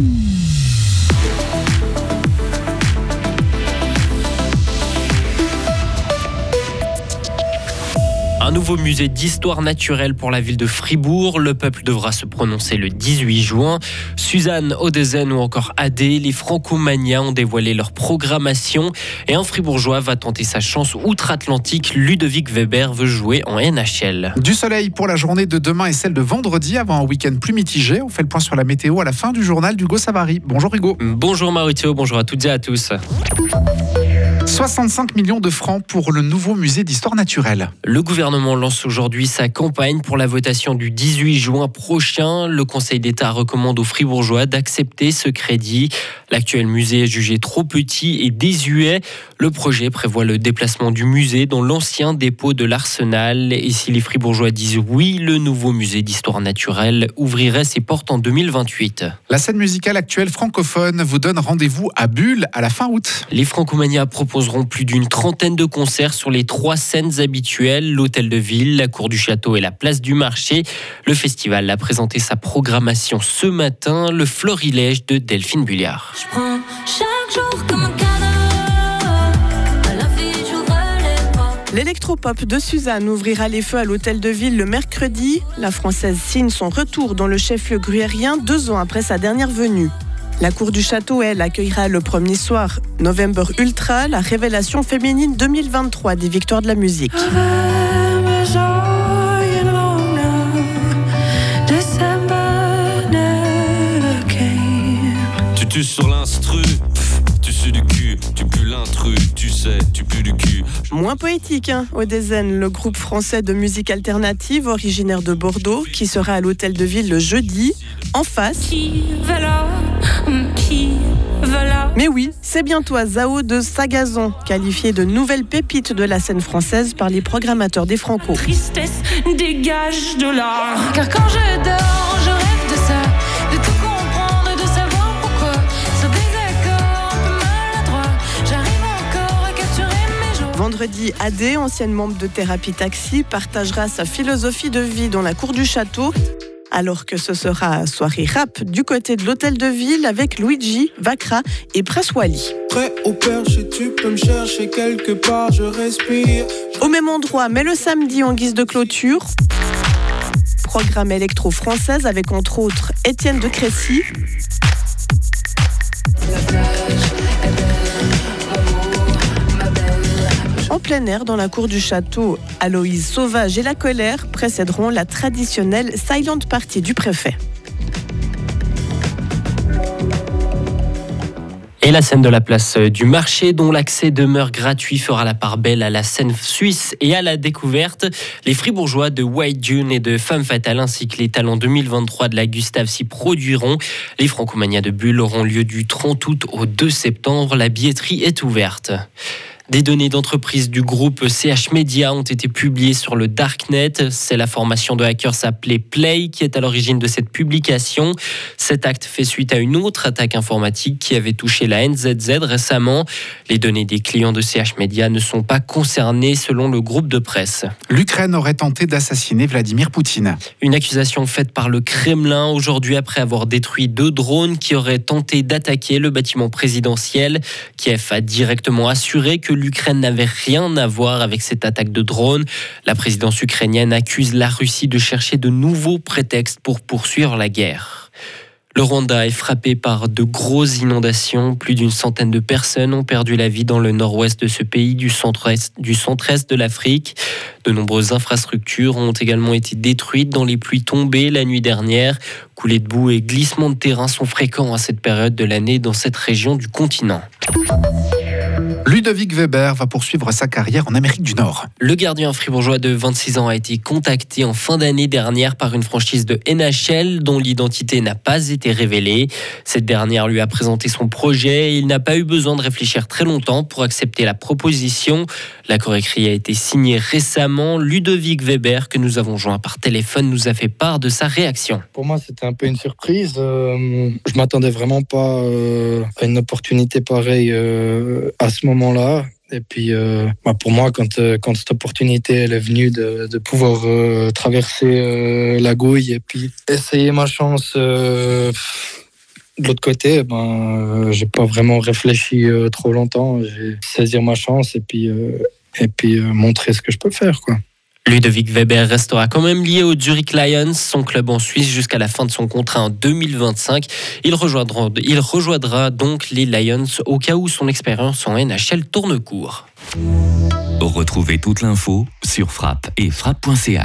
Mm-hmm. Un nouveau musée d'histoire naturelle pour la ville de Fribourg. Le peuple devra se prononcer le 18 juin. Suzanne Odezen ou encore Adé, les Francomania ont dévoilé leur programmation. Et un fribourgeois va tenter sa chance outre-Atlantique. Ludovic Weber veut jouer en NHL. Du soleil pour la journée de demain et celle de vendredi avant un week-end plus mitigé. On fait le point sur la météo à la fin du journal d'Hugo Savary. Bonjour Hugo. Bonjour Mauricio, bonjour à toutes et à tous. 65 millions de francs pour le nouveau musée d'histoire naturelle. Le gouvernement lance aujourd'hui sa campagne pour la votation du 18 juin prochain. Le Conseil d'État recommande aux Fribourgeois d'accepter ce crédit. L'actuel musée est jugé trop petit et désuet. Le projet prévoit le déplacement du musée dans l'ancien dépôt de l'Arsenal. Et si les Fribourgeois disent oui, le nouveau musée d'histoire naturelle ouvrirait ses portes en 2028. La scène musicale actuelle francophone vous donne rendez-vous à Bulle à la fin août. Les Francomania proposent plus d'une trentaine de concerts sur les trois scènes habituelles, l'hôtel de ville, la cour du château et la place du marché. Le festival a présenté sa programmation ce matin, le florilège de Delphine Bulliard. L'électropop de Suzanne ouvrira les feux à l'hôtel de ville le mercredi. La française signe son retour dans le chef-lieu gruyérien deux ans après sa dernière venue. La cour du château, elle, accueillera le premier soir November Ultra, la révélation féminine 2023 des victoires de la musique. Tu sur l'instru, tu suis du cul, tu pues l'intrus, tu sais, tu pues du cul. Moins poétique, hein, Odezen, le groupe français de musique alternative originaire de Bordeaux, qui sera à l'hôtel de ville le jeudi, en face. Qui mais oui, c'est bien toi, Zao de Sagazon, qualifié de nouvelle pépite de la scène française par les programmateurs des Franco. Tristesse dégage de là. Car quand je dors, je rêve de ça, de tout comprendre, de savoir pourquoi. Ce désaccord un peu maladroit, j'arrive encore à capturer mes jours. Vendredi, Adé, ancienne membre de Thérapie Taxi, partagera sa philosophie de vie dans la cour du château alors que ce sera soirée rap du côté de l'hôtel de ville avec Luigi, Vakra et Praswali. Prêt au perche, tu peux me chercher quelque part, je respire. Au même endroit, mais le samedi en guise de clôture. Programme électro-française avec entre autres Étienne de Crécy. Plein air, dans la cour du château, Aloïse Sauvage et la colère précéderont la traditionnelle silent party du préfet. Et la scène de la place du marché, dont l'accès demeure gratuit, fera la part belle à la scène suisse et à la découverte. Les fribourgeois de White June et de Femme Fatale, ainsi que les talents 2023 de la Gustave s'y produiront. Les Francomania de Bulle auront lieu du 30 août au 2 septembre. La billetterie est ouverte. Des données d'entreprise du groupe CH Media ont été publiées sur le Darknet. C'est la formation de hackers appelée Play qui est à l'origine de cette publication. Cet acte fait suite à une autre attaque informatique qui avait touché la NZZ récemment. Les données des clients de CH Media ne sont pas concernées selon le groupe de presse. L'Ukraine aurait tenté d'assassiner Vladimir Poutine. Une accusation faite par le Kremlin aujourd'hui après avoir détruit deux drones qui auraient tenté d'attaquer le bâtiment présidentiel. Kiev a directement assuré que l'Ukraine n'avait rien à voir avec cette attaque de drone. La présidence ukrainienne accuse la Russie de chercher de nouveaux prétextes pour poursuivre la guerre. Le Rwanda est frappé par de grosses inondations. Plus d'une centaine de personnes ont perdu la vie dans le nord-ouest de ce pays du centre-est centre de l'Afrique. De nombreuses infrastructures ont également été détruites dans les pluies tombées la nuit dernière. Coulées de boue et glissements de terrain sont fréquents à cette période de l'année dans cette région du continent. Ludovic Weber va poursuivre sa carrière en Amérique du Nord. Le gardien fribourgeois de 26 ans a été contacté en fin d'année dernière par une franchise de NHL dont l'identité n'a pas été révélée. Cette dernière lui a présenté son projet et il n'a pas eu besoin de réfléchir très longtemps pour accepter la proposition. L'accord écrit a été signé récemment. Ludovic Weber, que nous avons joint par téléphone, nous a fait part de sa réaction. Pour moi, c'était un peu une surprise. Euh, je m'attendais vraiment pas euh, à une opportunité pareille euh, à ce moment-là. Et puis, bah, pour moi, quand, quand cette opportunité elle est venue de, pouvoir traverser la gouille et puis essayer ma chance De l'autre côté, ben, euh, j'ai pas vraiment réfléchi euh, trop longtemps. J'ai saisir ma chance et puis, euh, et puis euh, montrer ce que je peux faire. Quoi. Ludovic Weber restera quand même lié au Zurich Lions, son club en Suisse jusqu'à la fin de son contrat en 2025. Il rejoindra, donc les Lions au cas où son expérience en NHL tourne court. Retrouvez toute l'info sur frappe et frappe.ch.